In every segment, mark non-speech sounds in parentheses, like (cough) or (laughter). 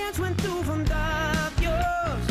pienso en tu bondad, Dios, canta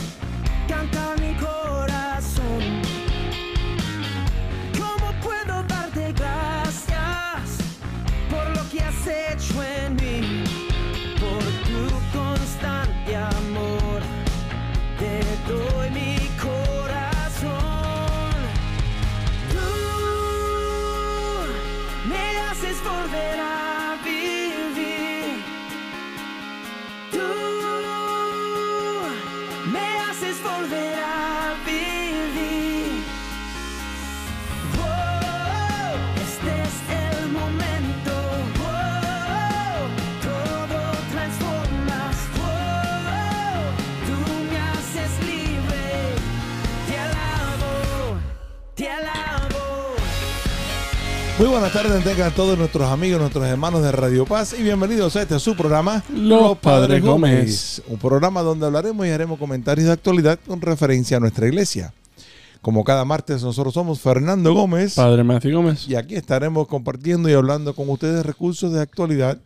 buenas tardes, tengan todos nuestros amigos, nuestros hermanos de Radio Paz y bienvenidos a este a su programa Los Padres Gómez. Un programa donde hablaremos y haremos comentarios de actualidad con referencia a nuestra iglesia. Como cada martes nosotros somos Fernando Gómez Padre Matthew Gómez. y aquí estaremos compartiendo y hablando con ustedes recursos de actualidad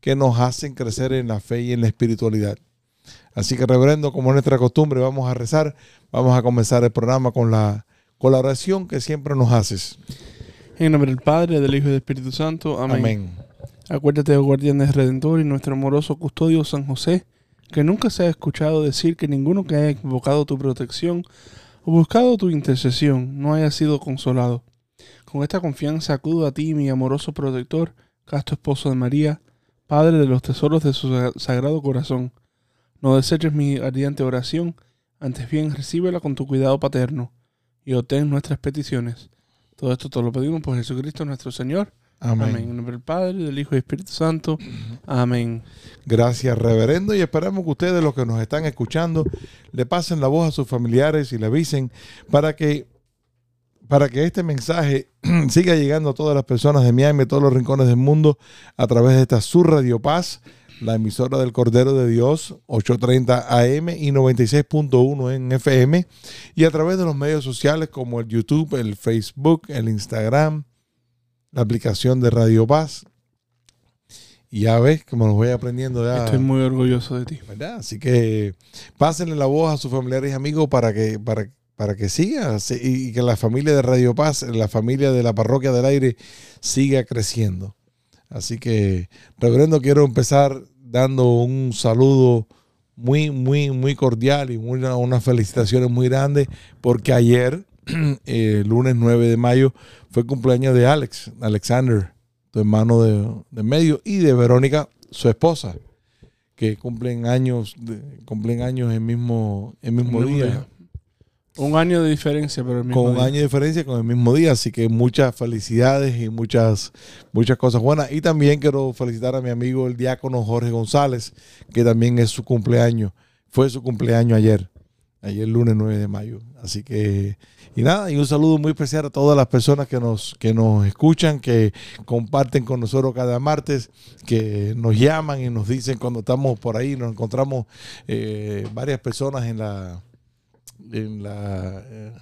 que nos hacen crecer en la fe y en la espiritualidad. Así que reverendo, como es nuestra costumbre, vamos a rezar, vamos a comenzar el programa con la, con la oración que siempre nos haces. En nombre del Padre, del Hijo y del Espíritu Santo. Amén. Amén. Acuérdate, oh guardián del Redentor y nuestro amoroso custodio San José, que nunca se ha escuchado decir que ninguno que haya invocado tu protección o buscado tu intercesión no haya sido consolado. Con esta confianza acudo a ti, mi amoroso protector, casto esposo de María, Padre de los tesoros de su sa- sagrado corazón. No deseches mi ardiente oración, antes bien recíbela con tu cuidado paterno y obtén nuestras peticiones. Todo esto te lo pedimos por Jesucristo nuestro Señor. Amén. Amén. En nombre del Padre, del Hijo y del Espíritu Santo. Amén. Gracias, reverendo, y esperamos que ustedes, los que nos están escuchando, le pasen la voz a sus familiares y le avisen para que, para que este mensaje (clears throat) siga llegando a todas las personas de Miami, a todos los rincones del mundo, a través de esta Sur Radio Paz, la emisora del Cordero de Dios, 830 AM y 96.1 en FM, y a través de los medios sociales como el YouTube, el Facebook, el Instagram, la aplicación de Radio Paz. Y ya ves, como los voy aprendiendo ya. Estoy muy orgulloso de ti. ¿verdad? Así que pásenle la voz a sus familiares y amigos para que, para, para que siga y que la familia de Radio Paz, la familia de la Parroquia del Aire, siga creciendo. Así que, reverendo, quiero empezar dando un saludo muy, muy, muy cordial y muy- unas felicitaciones muy grandes, porque ayer, (clears throat) eh, lunes 9 de mayo, fue el cumpleaños de Alex, Alexander, tu hermano de, de medio, y de Verónica, su esposa que cumplen años, de- cumplen años el mismo, el mismo El mismo día, día. Un año de diferencia, pero el mismo con un día. año de diferencia con el mismo día, así que muchas felicidades y muchas, muchas cosas buenas. Y también quiero felicitar a mi amigo el diácono Jorge González, que también es su cumpleaños, fue su cumpleaños ayer, ayer lunes 9 de mayo. Así que, y nada, y un saludo muy especial a todas las personas que nos, que nos escuchan, que comparten con nosotros cada martes, que nos llaman y nos dicen cuando estamos por ahí, nos encontramos eh, varias personas en la en la eh,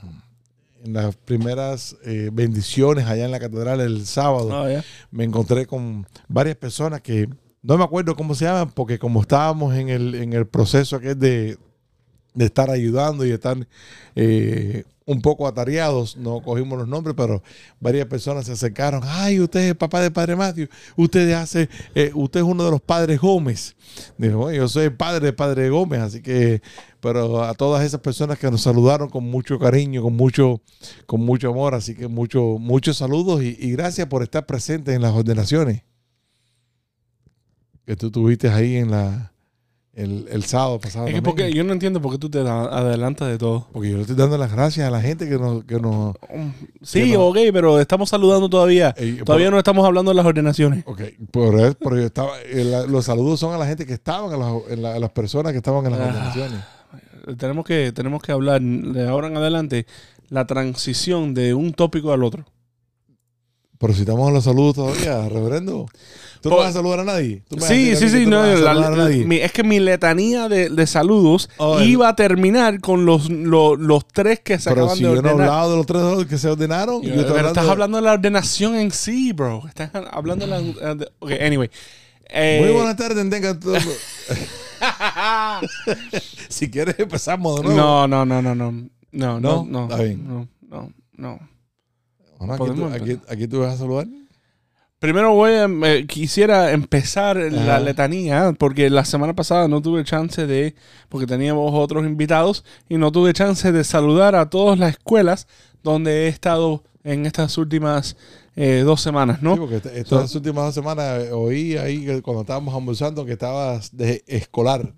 en las primeras eh, bendiciones allá en la catedral el sábado Ah, me encontré con varias personas que no me acuerdo cómo se llaman, porque como estábamos en el, en el proceso que es de, de estar ayudando y estar eh, un poco atareados, no cogimos los nombres, pero varias personas se acercaron. Ay, usted es el papá de Padre Matthew, usted hace, eh, usted es uno de los padres Gómez. Dijo, "Bueno, yo soy el padre de Padre Gómez, así que, pero a todas esas personas que nos saludaron con mucho cariño, con mucho, con mucho amor, así que mucho, muchos saludos y, y gracias por estar presentes en las ordenaciones que tú tuviste ahí en la el, el sábado pasado. Es que porque yo no entiendo por qué tú te adelantas de todo. Porque yo le estoy dando las gracias a la gente que nos, que nos Sí, Que ok, pero estamos saludando todavía. Todavía por- no estamos hablando de las ordenaciones. Ok, por eso, pero yo estaba, eh, los saludos son a la gente que estaban, a las, en la- a las personas que estaban en las Ah. ordenaciones. Tenemos que, tenemos que hablar de ahora en adelante la transición de un tópico al otro. Pero si estamos en los saludos todavía, reverendo. ¿Tú no vas a saludar a nadie? ¿Tú Sí, sí, sí. No, la- a nadie? mi- es que mi letanía de, de saludos Oh, iba a terminar con los, los, los tres que se Pero acaban si de yo no he ordenar. hablado de los tres que se ordenaron, Yo- yo estoy pero hablando estás de- hablando de la ordenación en sí, bro. Estás hablando de la... de- ok, anyway. Eh, Muy buenas tardes, tengan todos. (laughs) Si quieres empezamos de nuevo. No, no, no, no, no. No, no, No, no. está bien. No, no, no. Bueno, aquí, tú, Podemos aquí, aquí tú vas a saludar. Primero voy a, eh, quisiera empezar la letanía porque la semana pasada no tuve chance de, porque teníamos otros invitados y no tuve chance de saludar a todas las escuelas donde he estado en estas últimas eh, dos semanas, ¿no? Sí, porque estas últimas dos semanas eh, oí ahí que cuando estábamos almorzando que estabas de escolar.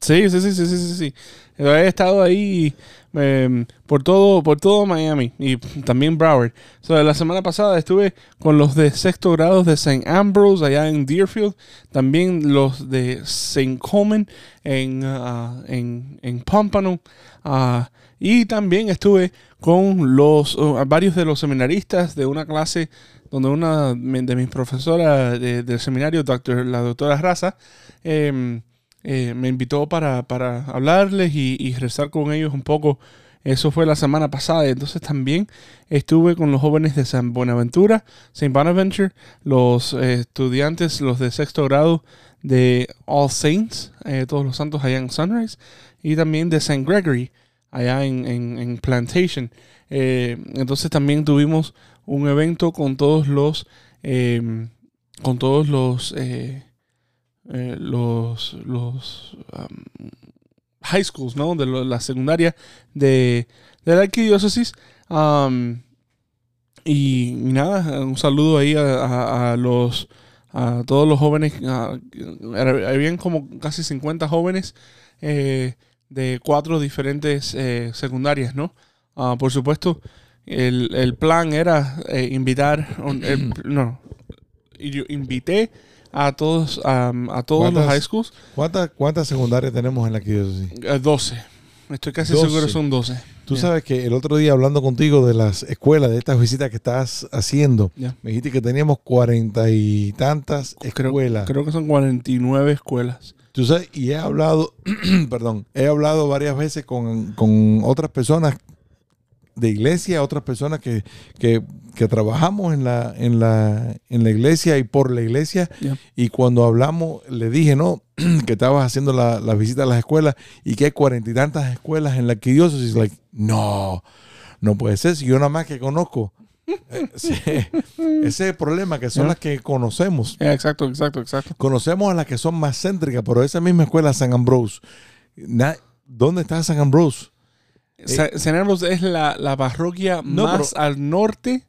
Sí, sí, sí, sí, sí, sí, sí. He estado ahí eh, por todo, por todo Miami y también Broward. So, la semana pasada estuve con los de sexto grado de St. Ambrose allá en Deerfield, también los de St. Coleman en, ah, en, en Pompano. ah, y también estuve con los varios de los seminaristas de una clase donde una de mis profesoras de- del seminario, doctor, la doctora Raza, em, eh, me invitó para, para hablarles y, y rezar con ellos un poco. Eso fue la semana pasada. Entonces también estuve con los jóvenes de San Buenaventura, St. Bonaventure, los eh, estudiantes, los de sexto grado de All Saints, eh, todos los santos allá en Sunrise, y también de St. Gregory, allá en, en- en Plantation. Eh, entonces también tuvimos un evento con todos los, eh, con todos los, eh, eh, los, los um, high schools, ¿no? De la secundaria de, de la arquidiócesis. Um, y, nada, un saludo ahí a, los a todos los jóvenes. a- era- habían como casi 50 jóvenes de cuatro diferentes eh, secundarias, ¿no? Ah, por supuesto, el, el plan era eh, invitar, el- (clears throat) no, yo invité a todos, um, a todos los high schools, ¿Cuántas, ¿Cuántas secundarias tenemos en la arquidiócesis? eh, 12. Estoy casi 12. seguro que son 12. Tú sabes que el otro día hablando contigo de las escuelas, de estas visitas que estás haciendo, me dijiste que teníamos cuarenta y tantas Creo, escuelas. creo que son 49 escuelas. Tú sabes, y he hablado, (clears throat) perdón, he hablado varias veces con, con otras personas de iglesia, otras personas que, que, que trabajamos en la, en, la, en la iglesia y por la iglesia. Y cuando hablamos, le dije, no, (clears throat) que estabas haciendo la, la visita a las escuelas y que hay cuarenta y tantas escuelas en la arquidiócesis. Like, no, no puede ser. Si yo nada más que conozco. Eh, sí, (laughs) ese es el problema, que son las que conocemos. Eh, exacto, exacto, exacto. Conocemos a las que son más céntricas, pero esa misma escuela, San Ambrose. ¿Dónde está San Ambrose? Sa- St. Ambrose es la, la parroquia No, más pero- al norte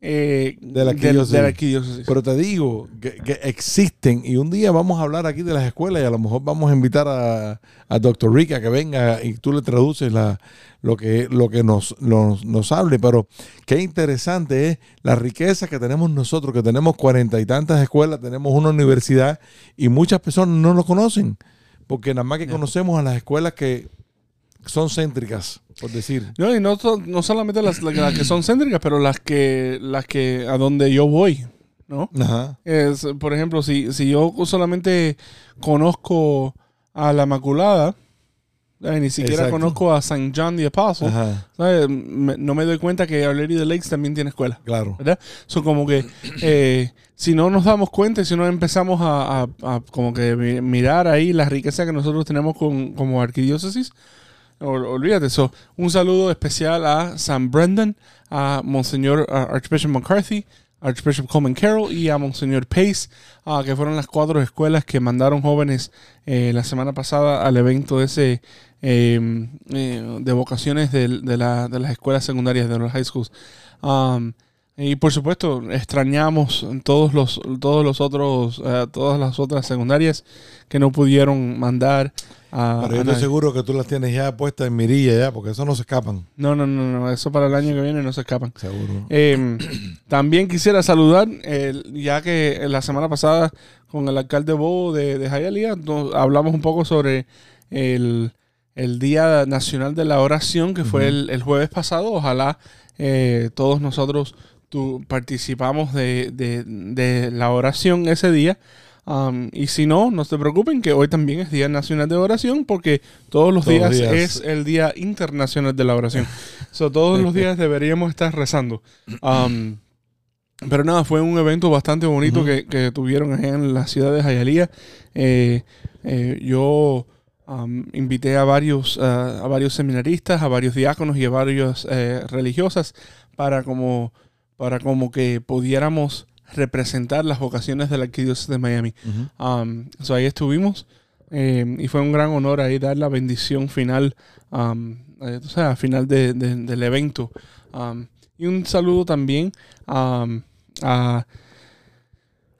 eh, De la arquidiócesis. de la arquidiócesis. Pero te digo que, que existen y un día vamos a hablar aquí de las escuelas y a lo mejor vamos a invitar a, a Dr. Rick a que venga y tú le traduces la, lo que, lo que nos, nos, nos hable. Pero qué interesante es la riqueza que tenemos nosotros, que tenemos cuarenta y tantas escuelas, tenemos una universidad y muchas personas no lo conocen. Porque nada más que conocemos a las escuelas que son céntricas, por decir. No, y no, no solamente las, que son céntricas, pero las que, las que a donde yo voy, ¿no? Ajá. Es, por ejemplo, si, si yo solamente conozco a la Maculada, ni siquiera Exacto. conozco a St. John the Apostle. ¿sabes? Me- no me doy cuenta que of the Lakes también tiene escuela. Claro. ¿verdad? Son como que eh, si no nos damos cuenta, y si no empezamos a, a- a como que mi- mirar ahí la riqueza que nosotros tenemos con, como arquidiócesis, olvídate eso. Un saludo especial a San Brendan, a Monseñor Archbishop McCarthy, Archbishop Coleman Carroll y a Monseñor Pace, ah, que fueron las cuatro escuelas que mandaron jóvenes eh, la semana pasada al evento ese eh, eh, de vocaciones del- de, la- de las escuelas secundarias, de los high schools. Um, y por supuesto, extrañamos todos los, todos los otros, eh, todas las otras secundarias que no pudieron mandar a. Pero yo estoy seguro que tú las tienes ya puestas en mirilla ya, porque eso no se escapan. No, no, no, no, eso para el año que viene no se escapan. Seguro. Eh, también quisiera saludar, eh, ya que la semana pasada con el alcalde Bobo de, de Hialeah nos hablamos un poco sobre el, el Día Nacional de la Oración, que fue el, el jueves pasado. Ojalá eh, todos nosotros tu- participamos de, de- de la oración ese día. Um, y si no, no se preocupen que hoy también es Día Nacional de Oración porque todos los Todos días, días. es el Día Internacional de la Oración. So, todos los (laughs) días deberíamos estar rezando. Um, pero nada, fue un evento bastante bonito que, que tuvieron allá en la ciudad de Hialeah. Eh, eh, yo am, invité a varios, a varios seminaristas, a varios diáconos y a varios eh, religiosas para como, para como que pudiéramos representar las vocaciones de la arquidiócesis de Miami. Um, so ahí estuvimos eh, y fue un gran honor ahí dar la bendición final, um, eh, o sea, final de- de- del evento. Um, y un saludo también um, a,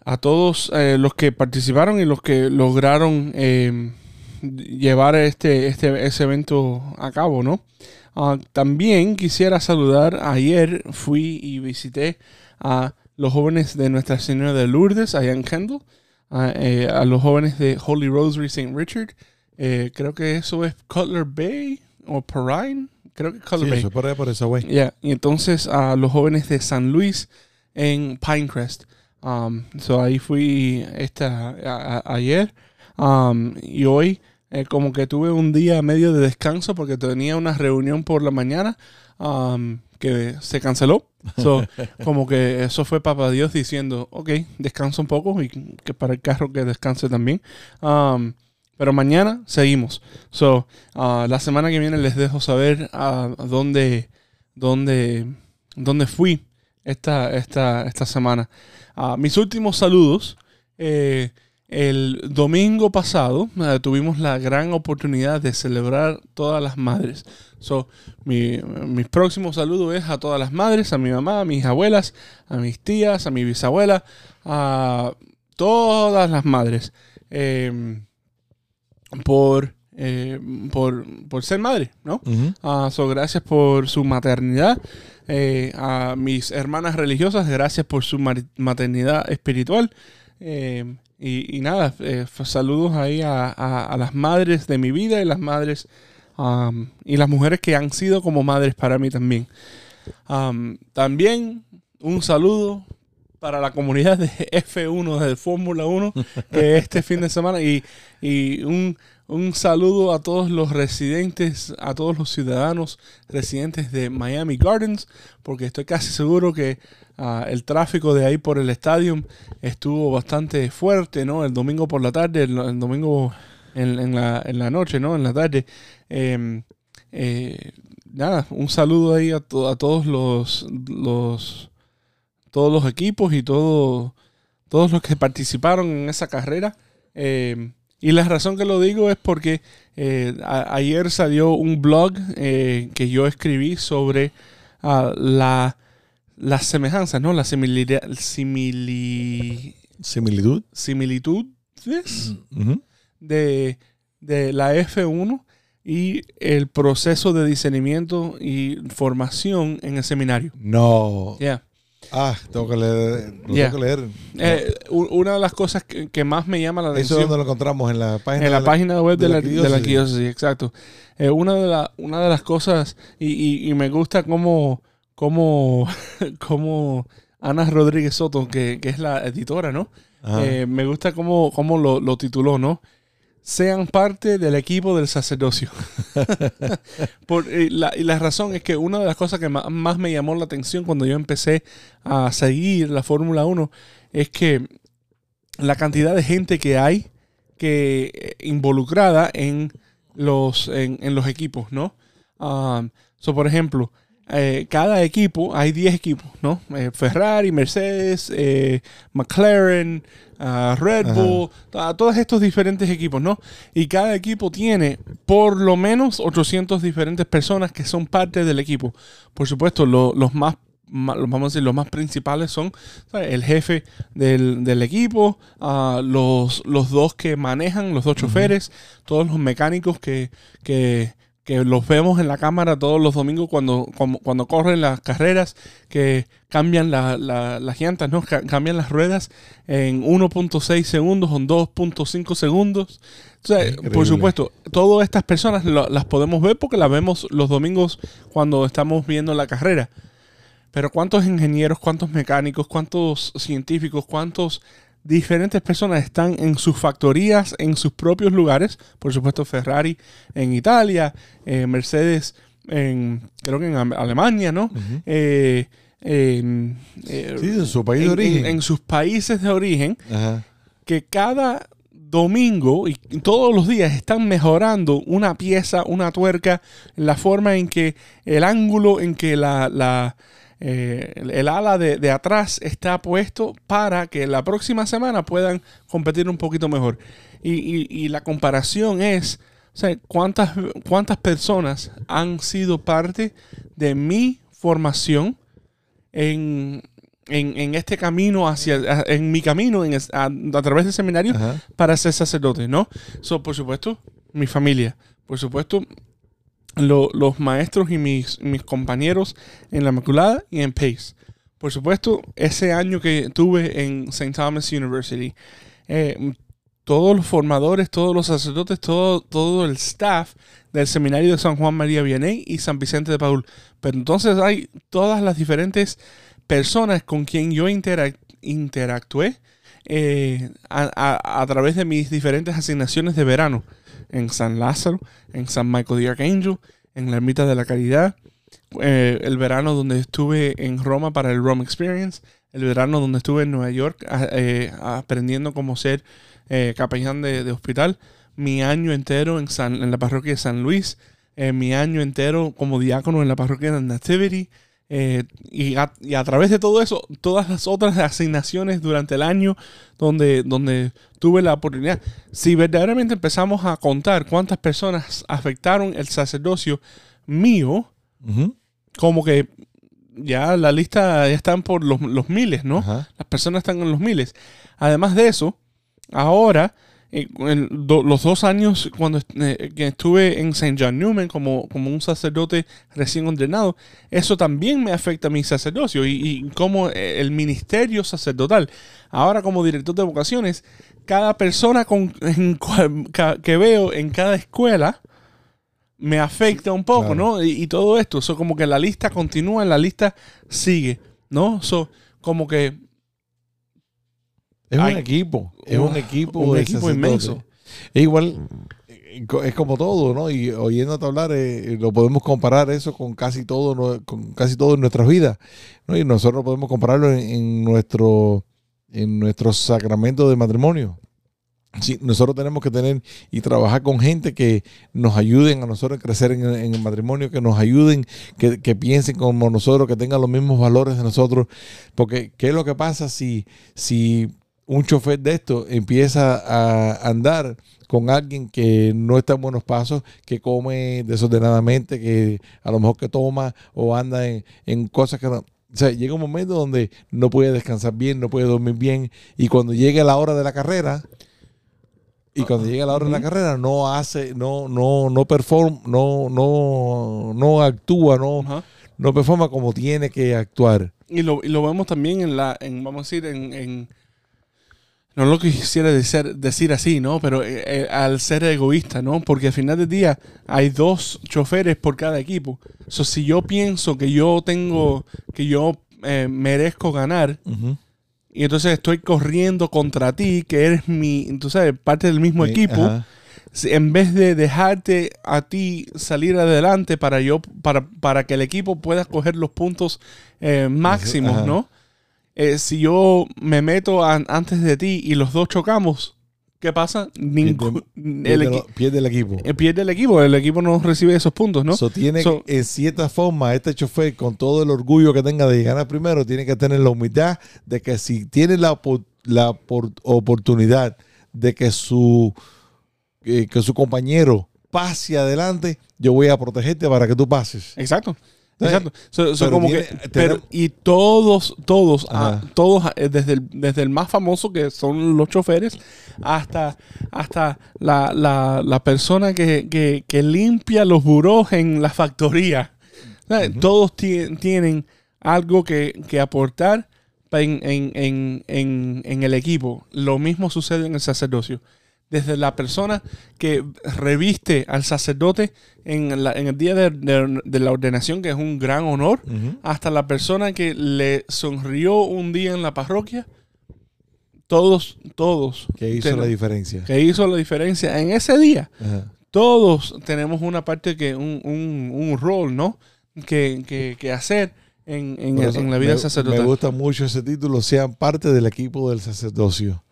a todos eh, los que participaron y los que lograron eh, llevar este, este ese evento a cabo, ¿no? Ah, también quisiera saludar, ayer fui y visité a los jóvenes de Nuestra Señora de Lourdes, allá en Kendall, a, eh, a los jóvenes de Holy Rosary St. Richard, eh, creo que eso es Cutler Bay o Perrine, creo que Cutler Sí, Bay. eso es por ahí, por esa güey. Ya, y entonces a los jóvenes de San Luis en Pinecrest. Um, so ahí fui esta, a- a- ayer um, y hoy eh, como que tuve un día medio de descanso porque tenía una reunión por la mañana um, que se canceló. So, (laughs) como que eso fue Papá Dios diciendo, ok, descansa un poco y que para el carro que descanse también. Um, pero mañana seguimos. So, ah, la semana que viene les dejo saber a dónde, dónde, dónde fui esta, esta, esta semana. Ah, mis últimos saludos. eh, el domingo pasado eh, tuvimos la gran oportunidad de celebrar todas las madres. So, mi, mis próximos saludos es a todas las madres, a mi mamá, a mis abuelas, a mis tías, a mi bisabuela, a todas las madres. Em, por, eh, por, por ser madre, ¿no? Ah, so, gracias por su maternidad. Eh, a mis hermanas religiosas, gracias por su maternidad espiritual. Eh, y, y nada, eh, saludos ahí a, a- las madres de mi vida y las madres y las mujeres que han sido como madres para mí también. Am, también un saludo para la comunidad de (laughs) F1 de Fórmula 1 que este fin de semana y, y un, un saludo a todos los residentes, a todos los ciudadanos residentes de Miami Gardens, porque estoy casi seguro que ah, el tráfico de ahí por el estadio estuvo bastante fuerte, ¿no? El domingo por la tarde, el, el domingo en, la, en la noche, ¿no? En la tarde. Em, eh, nada, un saludo ahí a, to- a todos los, los todos los equipos y todo, todos los que participaron en esa carrera. Eh, y la razón que lo digo es porque eh, ayer salió un blog eh, que yo escribí sobre ah, la, las semejanzas, ¿no? Las similira- simili- Similitud. similitudes Ujú. de, de la F1 y el proceso de discernimiento y formación en el seminario. No. Yeah. Ah, tengo que leer. Lo Yeah. tengo que leer. Eh, una de las cosas que, que más me llama la Eso es atención donde lo encontramos en la página. en la de página web de, de la, de la exacto. Eh, una, de la- una de las cosas, y, y- y me gusta cómo, cómo, (laughs) cómo Ana Rodríguez Soto, que, que es la editora, ¿no? Eh, me gusta cómo, cómo lo, lo tituló, ¿no? Sean parte del equipo del sacerdocio. (laughs) Por, y, la, y la razón es que una de las cosas que ma- más, me llamó la atención cuando yo empecé a seguir la Fórmula 1 es que la cantidad de gente que hay que eh, involucrada en los, en, en los equipos, ¿no? Um, so, por ejemplo, eh, cada equipo, hay 10 equipos, ¿no? Eh, Ferrari, Mercedes, eh, McLaren, ah, Red Ajá. Bull, todos estos diferentes equipos, ¿no? Y cada equipo tiene por lo menos 800 diferentes personas que son parte del equipo. Por supuesto, lo- los más vamos a decir, los más principales son ¿sabes? el jefe del, del equipo, ah, los, los dos que manejan, los dos choferes, todos los mecánicos que, que, que los vemos en la cámara todos los domingos cuando, como- cuando corren las carreras, que cambian la- la- las llantas, ¿no? Ca- cambian las ruedas en 1.6 segundos o en 2.5 segundos. O sea, Increíble. por supuesto, todas estas personas lo- las podemos ver porque las vemos los domingos cuando estamos viendo la carrera. Pero ¿cuántos ingenieros, cuántos mecánicos, cuántos científicos, cuántos diferentes personas están en sus factorías, en sus propios lugares? Por supuesto, Ferrari en Italia, eh, Mercedes en, creo que en Alemania, ¿no? Eh, en, eh, Sí, en su país de en- origen. en- en sus países de origen, Ajá. que cada domingo y todos los días están mejorando una pieza, una tuerca, la forma en que el ángulo en que la, la, eh, el el ala de, de atrás está puesto para que la próxima semana puedan competir un poquito mejor. Y, y- y la comparación es, o sea, ¿cuántas, cuántas personas han sido parte de mi formación en, en, en este camino hacia, en mi camino en a, a través del seminario Ajá. para ser sacerdote, ¿no? So, por supuesto, mi familia. Por supuesto, lo- los maestros y mis, mis compañeros en la Inmaculada y en Pace. Por supuesto, ese año que tuve en St. Thomas University, eh, todos los formadores, todos los sacerdotes, todo, todo el staff del seminario de San Juan María Vianney y San Vicente de Paul. Pero entonces hay todas las diferentes personas con quien yo interac- interactué eh, a- a través de mis diferentes asignaciones de verano en San Lázaro, en San Michael the Archangel, en la Ermita de la Caridad, eh, el verano donde estuve en Roma para el Rome Experience, el verano donde estuve en Nueva York a- eh, aprendiendo cómo ser eh, capellán de, hospital, mi año entero en, San- en la parroquia de San Luis, mi año entero como diácono en la parroquia de Nativity, eh, y, a, y a través de todo eso, todas las otras asignaciones durante el año donde, donde tuve la oportunidad. Si verdaderamente empezamos a contar cuántas personas afectaron el sacerdocio mío, como que ya la lista ya están por los, los miles, ¿no? Las personas están en los miles. Además de eso, ahora, en do- los dos años cuando eh, que estuve en St. John Newman como, como un sacerdote recién ordenado, eso también me afecta a mi sacerdocio y, y como eh, el ministerio sacerdotal. Ahora como director de vocaciones, cada persona con, en que veo en cada escuela me afecta un poco, claro. ¿no? Y, y todo esto, so, como que la lista continúa, la lista sigue, ¿no? So, como que Es Ay. un equipo. Es Un- equipo. un equipo inmenso. Es igual, eh, es como todo, ¿no? Y oyéndote hablar, eh, lo podemos comparar eso con casi todo, con casi todo en nuestras vidas, ¿no? Y nosotros podemos compararlo en, en nuestro, en nuestro sacramento de matrimonio. Sí, nosotros tenemos que tener y trabajar con gente que nos ayuden a nosotros a crecer en, el- en el matrimonio, que nos ayuden, que, que piensen como nosotros, que tengan los mismos valores de nosotros. Porque, ¿qué es lo que pasa si, si un chofer de esto empieza a andar con alguien que no está en buenos pasos, que come desordenadamente, que a lo mejor que toma o anda en, en cosas que no... O sea, llega un momento donde no puede descansar bien, no puede dormir bien, y cuando llegue la hora de la carrera, y cuando llegue la hora de la carrera, no hace, no, no, no perform, no, no, no actúa, no, no performa como tiene que actuar. Y lo, y lo vemos también en la, en, vamos a decir, en, en- no lo quisiera decir, decir así, ¿no? Pero eh, eh, al ser egoísta, ¿no? Porque al final del día hay dos choferes por cada equipo. So, si yo pienso que yo tengo, que yo eh, merezco ganar, y entonces estoy corriendo contra ti, que eres mi, tú sabes, parte del mismo Sí, equipo, ajá. en vez de dejarte a ti salir adelante para yo para, para que el equipo pueda coger los puntos eh, máximos, Ajá. ¿no? Eh, si yo me meto an- antes de ti y los dos chocamos, ¿qué pasa? Ningún- Pierde, (laughs) el, pierde equipo. eh, pierde el equipo, el equipo no recibe esos puntos, ¿no? So, tiene So- en cierta forma, este chofer, con todo el orgullo que tenga de ganar primero, tiene que tener la humildad de que si tiene la, opor- la por- oportunidad de que su, eh, que su compañero pase adelante, yo voy a protegerte para que tú pases. Exacto. Exacto. So- so Pero como tiene- que- tenemos- pero- y todos, todos, ah, todos, eh, desde el, desde el más famoso que son los choferes, hasta, hasta la, la, la persona que, que, que limpia los burós en la factoría. Todos ti- tienen algo que, que aportar en, en, en, en el equipo. Lo mismo sucede en el sacerdocio. Desde la persona que reviste al sacerdote en, la- en el día de, de- de la ordenación, que es un gran honor, hasta la persona que le sonrió un día en la parroquia. Todos, todos. Que hizo ten- la diferencia. que hizo la diferencia en ese día. Todos tenemos una parte que, un, un, un rol, ¿no? Que, que, que hacer en, el- en la vida me, sacerdotal. Me gusta mucho ese título, sean parte del equipo del sacerdocio.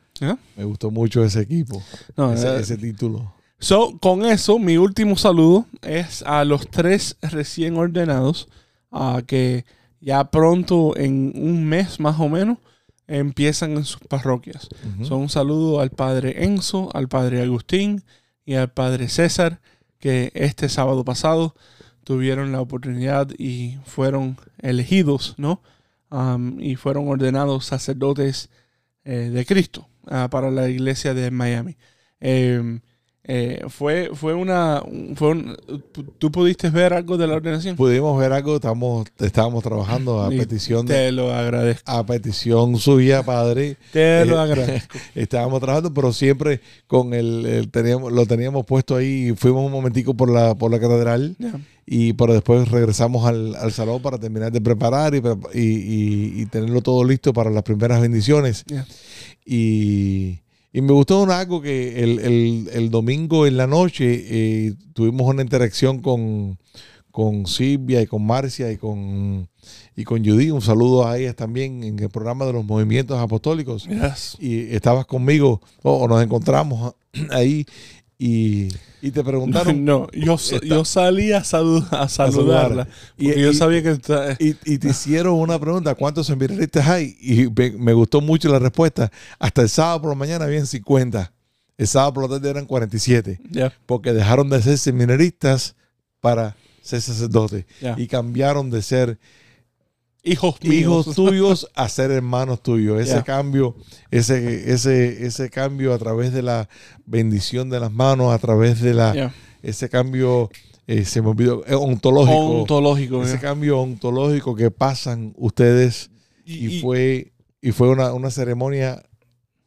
Me gustó mucho ese equipo, No, ese, eh, ese título. So, con eso, mi último saludo es a los tres recién ordenados, a que ya pronto, en un mes más o menos, empiezan en sus parroquias. Ujú. So, un saludo al padre Enzo, al padre Agustín y al padre César, que este sábado pasado tuvieron la oportunidad y fueron elegidos, ¿no? Um, y fueron ordenados sacerdotes eh, de Cristo ah, para la iglesia de Miami. Eh, eh, fue, fue una. Fue un- ¿Tú pudiste ver algo de la ordenación? Pudimos ver algo, estamos, estábamos trabajando a Y petición de, Te lo agradezco. a petición suya, padre. Te lo Eh, agradezco. (laughs) Estábamos trabajando, pero siempre con el, el- teníamos, lo teníamos puesto ahí. Fuimos un momentico por la, por la catedral Ya. y pero después regresamos al, al salón para terminar de preparar y, y- y- tenerlo todo listo para las primeras bendiciones. Ya. Y, y me gustó un algo que el, el- el domingo en la noche eh, tuvimos una interacción con, con Silvia y con Marcia y con, y con Judy. Un saludo a ellas también en el programa de los movimientos apostólicos Yes. y estabas conmigo o, o nos encontramos ahí y, y te preguntaron (laughs) no, yo, yo salí a, salu- a saludarla. Y- porque yo sabía que está- y, y te hicieron una pregunta, ¿cuántos seminaristas hay? Y me, me gustó mucho la respuesta. Hasta el sábado por la mañana habían 50. El sábado por la tarde eran 47, ya, porque dejaron de ser seminaristas para ser sacerdotes ya. y cambiaron de ser hijos míos. hijos tuyos a ser hermanos tuyos. Ese cambio, ese, ese, ese cambio a través de la bendición de las manos, a través de la, ese cambio, eh, se me olvidó, eh, ontológico. Ontológico. ese cambio ontológico que pasan ustedes Y- y, y- fue y fue una, una ceremonia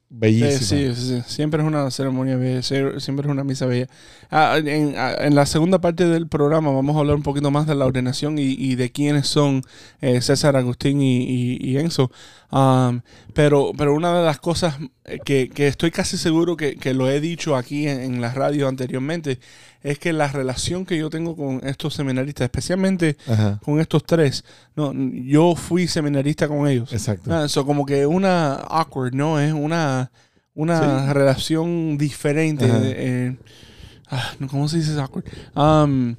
bellísima. Sí, sí, sí, siempre es una ceremonia bella, sie- siempre es una misa bella. Ah, en, ah, en la segunda parte del programa vamos a hablar un poquito más de la ordenación y, y de quiénes son eh, César, Agustín y, y- y Enzo. Um, pero, pero una de las cosas que, que estoy casi seguro que, que lo he dicho aquí en, en la radio anteriormente es que la relación que yo tengo con estos seminaristas, especialmente Ajá, con estos tres, no, yo fui seminarista con ellos. exacto. Ah, so como que una awkward, ¿no? Es una, una Sí. relación diferente. Eh, ah, ¿Cómo se dice awkward? Um,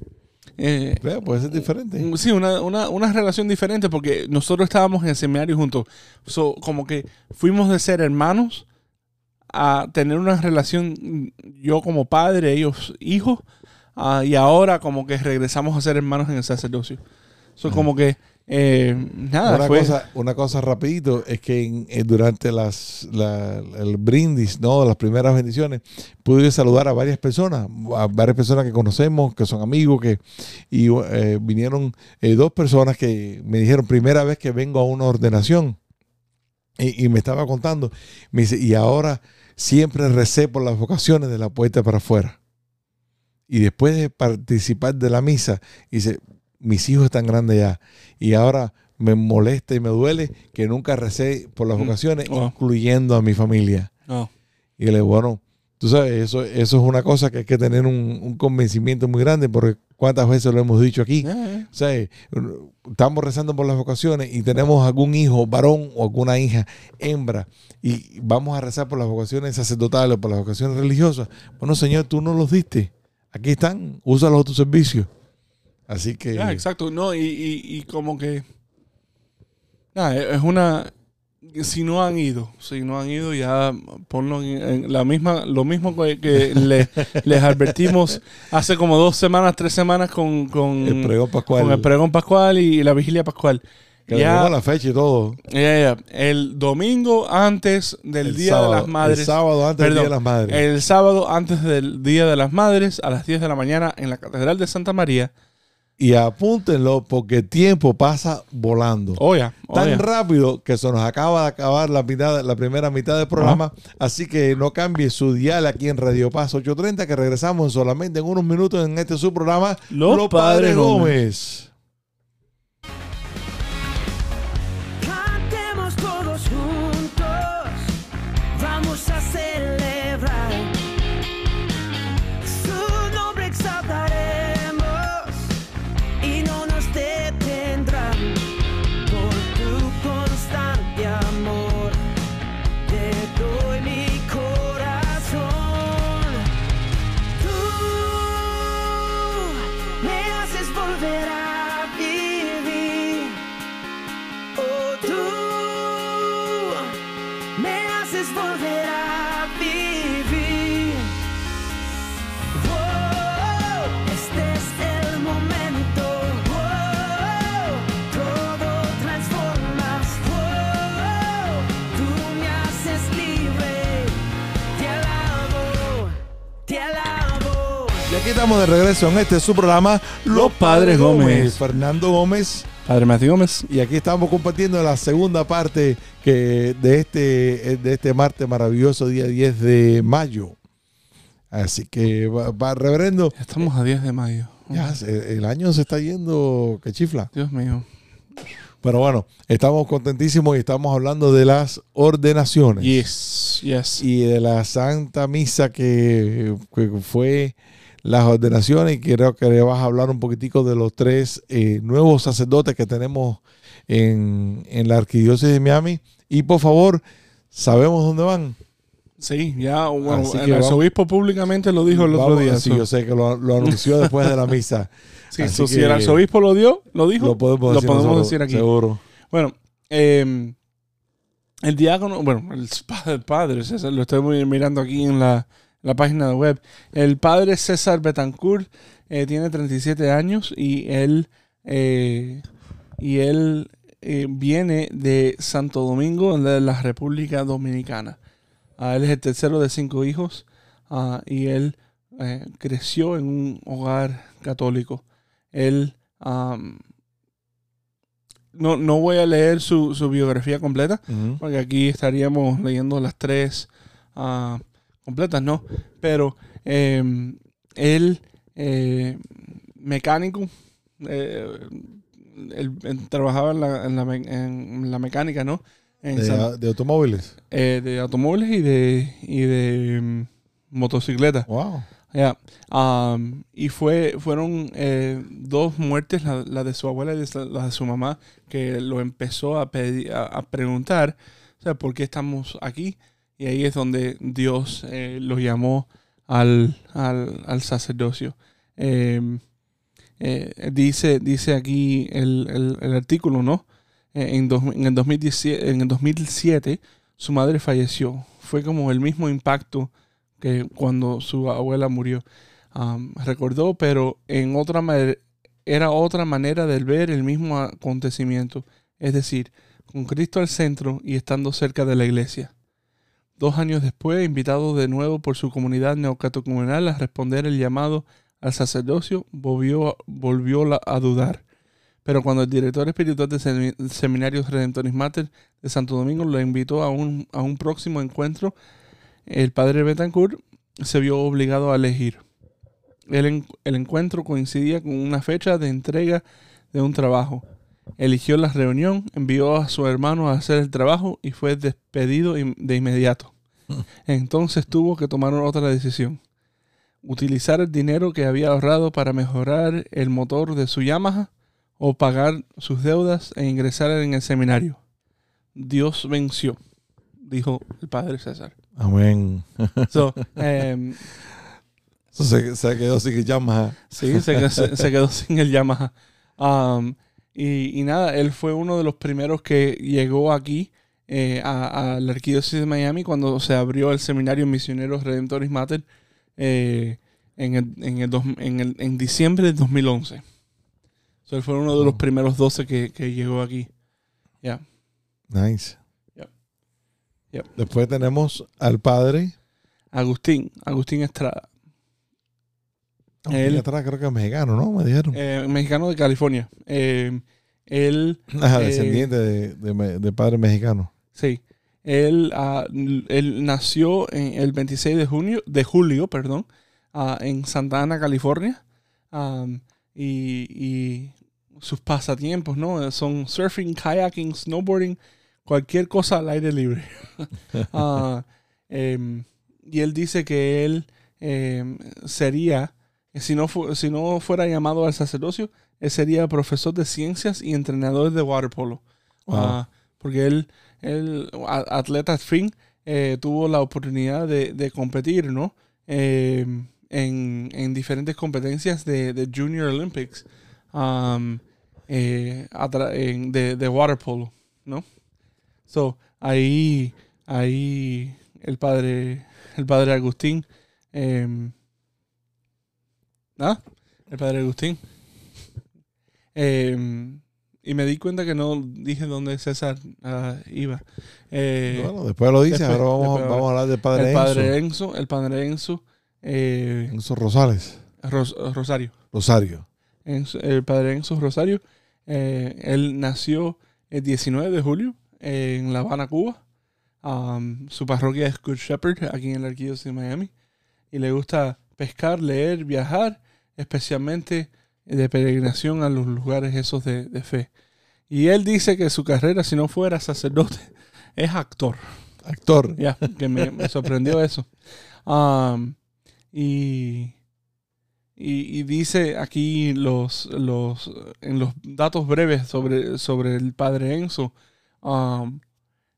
eh, puede ser diferente. sí, una, una, una relación diferente porque nosotros estábamos en el seminario juntos. So, como que fuimos de ser hermanos a tener una relación, yo como padre, ellos hijos, ah, y ahora como que regresamos a ser hermanos en el sacerdocio. So, Ajá. como que, eh, nada, una, fue... cosa, una cosa rapidito es que en- eh, durante las, la- el brindis, ¿no? las primeras bendiciones, pude saludar a varias personas, a varias personas que conocemos, que son amigos, que y eh, vinieron eh, dos personas que me dijeron, primera vez que vengo a una ordenación. Y, y me estaba contando, me dice, y ahora siempre recé por las vocaciones de la puerta para afuera. Y después de participar de la misa, dice, mis hijos están grandes ya. Y ahora me molesta y me duele que nunca recé por las Mm. vocaciones, Wow. incluyendo a mi familia. No. Y le digo, bueno, tú sabes, eso, eso es una cosa que hay que tener un, un convencimiento muy grande, porque cuántas veces lo hemos dicho aquí. Ya, ya. O sea, eh, estamos rezando por las vocaciones y tenemos algún hijo varón o alguna hija hembra y vamos a rezar por las vocaciones sacerdotales, por las vocaciones religiosas. Bueno, Señor, tú no los diste. Aquí están, úsalos a tu servicio. Así que exacto. No, y, y, y como que. Nada, es una. Si no han ido, si no han ido, ya ponlo en, en la misma, lo mismo que, que (laughs) le- les advertimos hace como dos semanas, tres semanas con, con, el pregón pascual, con el pregón pascual y la vigilia pascual. Que dimos la fecha y todo. ya. El domingo antes del El Día sábado, de las Madres. El sábado antes del Día de las Madres. El sábado antes del Día de las Madres, a las 10 de la mañana, en la Catedral de Santa María. y apúntenlo porque el tiempo pasa volando. Oya, Tan oya. rápido que se nos acaba de acabar la, mitad, la primera mitad del programa. Así que no cambie su dial aquí en Radio Paz 830, que regresamos solamente en unos minutos en este su programa, Los Padres Gómez. Puedes volver a vivir. Oh, este es el momento. Oh, todo transformas. Oh, tú me haces libre. Te alabo, te alabo. Y aquí estamos de regreso en este su programa Los Padres Gómez. Fernando Gómez. Padre Matthew Gómez. Y aquí estamos compartiendo la segunda parte que de este, de este martes maravilloso, día 10 de mayo. Así que, va, va, reverendo, Ya estamos a 10 de mayo. ya se- el año se está yendo que chifla. Dios mío. Pero bueno, estamos contentísimos y estamos hablando de las ordenaciones. Yes, yes. y de la Santa Misa que, que fue las ordenaciones y creo que le vas a hablar un poquitico de los tres eh, nuevos sacerdotes que tenemos en, en la arquidiócesis de Miami. Y por favor, ¿sabemos dónde van? Sí, ya, bueno, el arzobispo públicamente lo dijo el otro día. Sí, yo sé que lo, lo anunció después de la (laughs) misa. sí, si el arzobispo lo dio, lo dijo, Lo podemos, decir, podemos nosotros, decir aquí. Seguro. Bueno, eh, el diácono, bueno, el padre, (laughs) el padre César, lo estoy mirando aquí en la, la página de web. El padre César Betancourt eh, tiene 37 años y él, eh, y él eh, viene de Santo Domingo, de la República Dominicana. Ah, él es el tercero de cinco hijos ah, y él eh, creció en un hogar católico. Él no, no voy a leer su, su biografía completa, porque aquí estaríamos leyendo las tres ah, completas, ¿no? Pero eh, él, eh, mecánico, eh, él, él trabajaba en la, en, la, me- en la mecánica, ¿no? En San- De, automóviles. eh, de automóviles y de, y de mm, motocicletas. Wow. Ya, am, y fue, fueron eh, dos muertes, la, la de su abuela y de- la de su mamá, que lo empezó a, pedir, a, a preguntar, o sea, ¿por qué estamos aquí? Y ahí es donde Dios eh, lo llamó al, al, al sacerdocio. Em, eh, dice, dice aquí el, el- artículo, ¿no? Eh, en, en, el 2017, en el 2007 su madre falleció. Fue como el mismo impacto que cuando su abuela murió. Recordó, pero en otra era otra manera de ver el mismo acontecimiento. Es decir, con Cristo al centro y estando cerca de la iglesia. Dos años después, invitado de nuevo por su comunidad neocatecumenal a responder el llamado al sacerdocio, volvió, volvió a dudar. Pero cuando el director espiritual del semi- Seminario Redentoris Mater de Santo Domingo lo invitó a un, a un próximo encuentro, el padre Betancourt se vio obligado a elegir. El, el encuentro coincidía con una fecha de entrega de un trabajo. Eligió la reunión, envió a su hermano a hacer el trabajo y fue despedido de inmediato. (laughs) Entonces tuvo que tomar otra decisión. Utilizar el dinero que había ahorrado para mejorar el motor de su Yamaha o pagar sus deudas e ingresar en el seminario. Dios venció, dijo el padre César. Amén. (laughs) So, em, (laughs) se, se quedó así que llama. sí, se, quedó- se- se quedó sin el Yamaha. Um, y, y nada, él fue uno de los primeros que llegó aquí eh, a, a la arquidiócesis de Miami cuando se abrió el seminario Misioneros Redemptoris Mater eh, en, el, en, el dos- en, el- en diciembre del 2011. So, él fue uno de los Oh. primeros 12 que, que llegó aquí. Ya. Nice. Yep. Yep. Después tenemos al padre. Agustín, Agustín Estrada, Él, Él- atrás creo que es mexicano, ¿no? Me dijeron. eh, mexicano de California. Eh, él (laughs) Ajá, eh, descendiente de, de, de padre mexicano. Sí. Él, ah, él nació en el 26 de junio, de julio, perdón, ah, en Santa Ana, California. Y, y sus pasatiempos, ¿no? Son surfing, kayaking, snowboarding, cualquier cosa al aire libre. (laughs) Ah, em, y él dice que él em, sería, si no, si no fuera llamado al sacerdocio, él sería profesor de ciencias y entrenador de waterpolo. Wow. Ah, porque él, él, atleta fin, eh, tuvo la oportunidad de, de competir, ¿no? Eh, en, en diferentes competencias de, de Junior Olympics um, eh, en- de, de water polo, ¿no? So, ahí ahí el padre, el padre Agustín. em, ¿Ah? El padre Agustín. Em, y me di cuenta que no dije dónde César ah, iba. Eh, Bueno, después lo dice, después- ahora vamos, después vamos a hablar del padre el padre Enzo. Enzo, el padre Enzo, eh, Enzo Rosales. Ros- Rosario. Rosario. Enzo- el padre Enzo Rosario. eh, él nació el 19 de julio en La Habana, Cuba. Um, su parroquia es Good Shepherd, aquí en la arquidiócesis de Miami. Y le gusta pescar, leer, viajar, especialmente de peregrinación a los lugares esos de, de fe. Y él dice que su carrera, si no fuera sacerdote, (laughs) es actor. Actor. Ya, que me, me sorprendió (laughs) eso. Um, y, y, y dice aquí los, los en los datos breves sobre, sobre el padre Enzo, um,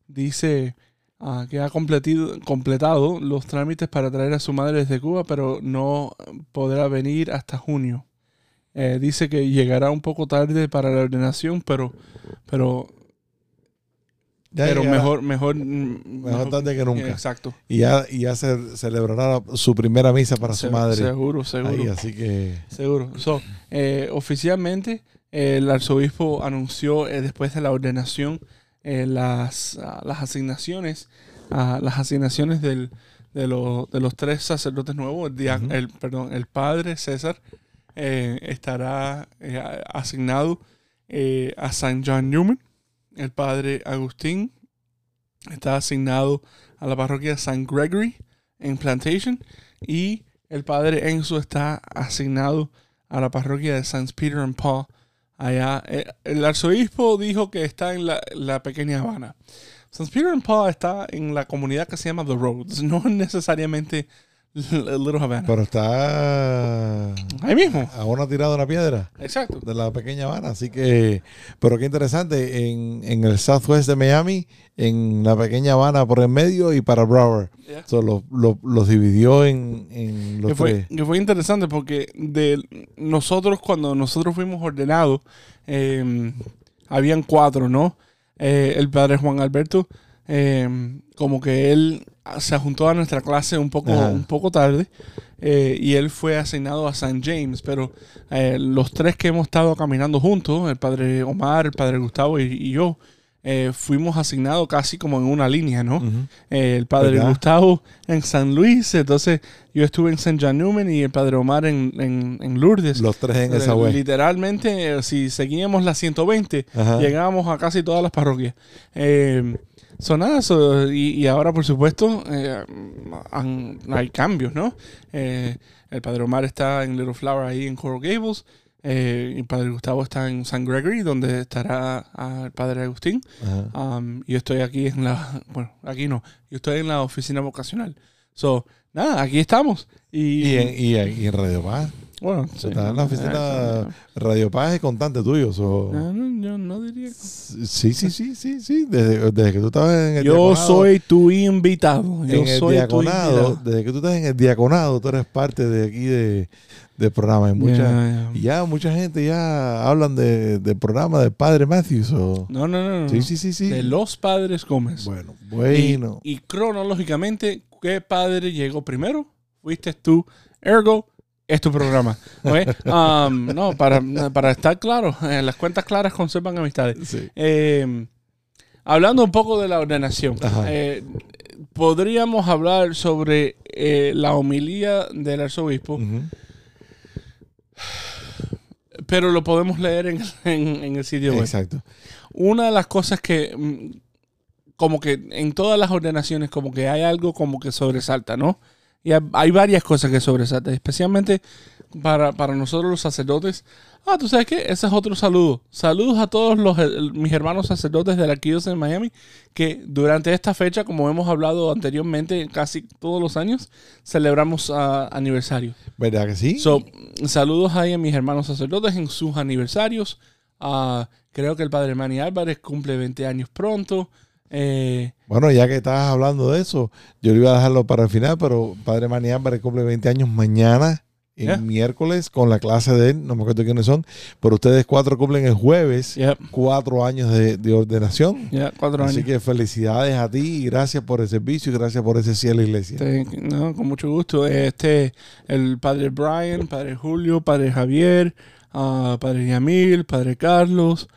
dice ah, que ha completido, completado los trámites para traer a su madre desde Cuba, pero no podrá venir hasta junio. Eh, dice que llegará un poco tarde para la ordenación, pero, pero, Ya pero llegará. mejor, mejor, mm, Mejor tarde que nunca. Exacto. Y ya, y ya se celebrará su primera misa para su madre. Seguro, seguro. Ahí, así que. Seguro. So, eh, oficialmente, eh, el arzobispo anunció eh, después de la ordenación eh, las, ah, las asignaciones, ah, las asignaciones del, de, los- de los tres sacerdotes nuevos. El, perdón, el padre César eh, estará eh, asignado a San John Newman. El padre Agustín está asignado a la parroquia San Gregory en Plantation. Y el padre Enzo está asignado a la parroquia de St. Peter and Paul. Allá, Eh, el arzobispo dijo que está en la, la pequeña Habana. St. Peter and Paul está en la comunidad que se llama The Roads, (laughs) no necesariamente (laughs) Little Havana. Pero está Ahí mismo. a una tirada de una piedra Exacto. de la pequeña Habana. Así que, pero qué interesante, en, en el Southwest de Miami, en la pequeña Habana por el medio y para Broward. Yeah. So, los, dividió en, en los que fue, tres. que fue interesante porque de nosotros cuando nosotros fuimos ordenados eh, habían cuatro no Eh, el padre Juan Alberto eh, como que él se juntó a nuestra clase un poco Ajá. un poco tarde eh, y él fue asignado a San James pero eh, los tres que hemos estado caminando juntos el padre Omar el padre Gustavo y, y yo eh, fuimos asignados casi como en una línea no eh, el padre ¿Verdad? Gustavo en San Luis, entonces yo estuve en San Newman y el padre Omar en, en, en Lourdes. Los tres en Eh, esa web. Literalmente, eh, si seguíamos la 120, Ajá. llegábamos a casi todas las parroquias. Eh, son nada, so- y, y ahora por supuesto eh, han- hay cambios, ¿no? Eh, el padre Omar está en Little Flower ahí en Coral Gables. Eh, el padre Gustavo está en San Gregory, donde estará ah, el padre Agustín. Um, yo estoy aquí en la, (laughs) bueno, aquí no, yo estoy en la oficina vocacional. So, nada, aquí estamos. Y, Y, en, y, y en Radio Paz. bueno, sí, Está en la eh, oficina Radio Paz es constante tuyo. so- No, no, yo no diría. Sí, sí, sí, sí, sí. Desde, desde que tú estabas en el Yo diaconado- soy tu invitado. Yo en el soy tu diaconado, invitado. desde que tú estás en el diaconado, tú eres parte de aquí de, del programa. Y mucha, Ya, ya. y ya mucha gente ya hablan de, del programa del padre Matthews. o- No, no, no. no. Sí, sí, sí, sí. De los padres Gómez. Bueno, bueno. Y, cronológicamente, ¿qué padre llegó primero? Fuiste tú. Ergo, es tu programa. (laughs) Um, no, para, para estar claro, eh, las cuentas claras conservan amistades. Sí. Eh, hablando un poco de la ordenación, eh, podríamos hablar sobre eh, la homilía del arzobispo. Pero lo podemos leer en, en- en el sitio web. Exacto. Una de las cosas que, mm, como que en todas las ordenaciones, como que hay algo como que sobresalta, ¿no? Y hay, hay varias cosas que sobresaltan, especialmente para, para nosotros los sacerdotes. Ah, ¿tú sabes qué? Ese es otro saludo. Saludos a todos los, el- mis hermanos sacerdotes de la arquidiócesis de Miami, que durante esta fecha, como hemos hablado anteriormente, casi todos los años, celebramos ah, aniversarios. ¿Verdad que sí? So, saludos ahí a mis hermanos sacerdotes en sus aniversarios. Ah, creo que el padre Manny Álvarez cumple 20 años pronto. Eh, Bueno, ya que estabas hablando de eso, yo le iba a dejarlo para el final, pero Padre Mani Álvarez cumple 20 años mañana el Yeah. miércoles con la clase de él, no me acuerdo quiénes son, pero ustedes cuatro cumplen el jueves Yep. cuatro años de, de ordenación. Cuatro Así años. que felicidades a ti y gracias por el servicio y gracias por ese cielo iglesia. Este, no, con mucho gusto. Este, el padre Brian, padre Julio, padre Javier, ah, padre Yamil, padre Carlos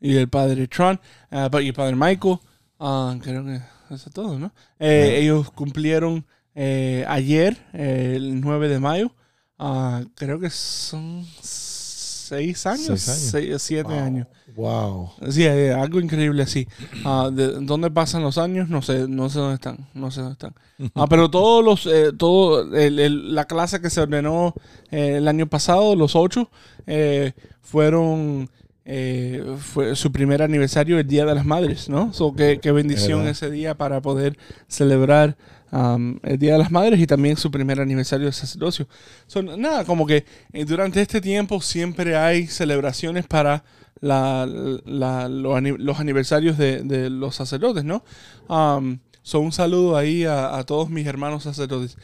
y el padre Tron ah, y el padre Michael. ah, creo que eso es todo, ¿no? Eh. Ellos cumplieron eh, ayer, eh, el 9 de mayo. Ah, creo que son seis años, Seis años. seis- siete Wow. años. Wow. Sí, eh, algo increíble así. Ah, de- ¿Dónde pasan los años? No sé, no sé dónde están. No sé dónde están. (laughs) Ah, pero todos los, eh, todo el- el- la clase que se ordenó eh, el año pasado, los ocho, eh, fueron eh, fue su primer aniversario el Día de las Madres, ¿no? So, qué, qué bendición ¿Verdad? ese día para poder celebrar am, el Día de las Madres y también su primer aniversario de sacerdocio. So, nada, como que eh, durante este tiempo siempre hay celebraciones para la, la- los, los aniversarios de, de los sacerdotes, ¿no? Um, so, un saludo ahí a, a todos mis hermanos sacerdotes.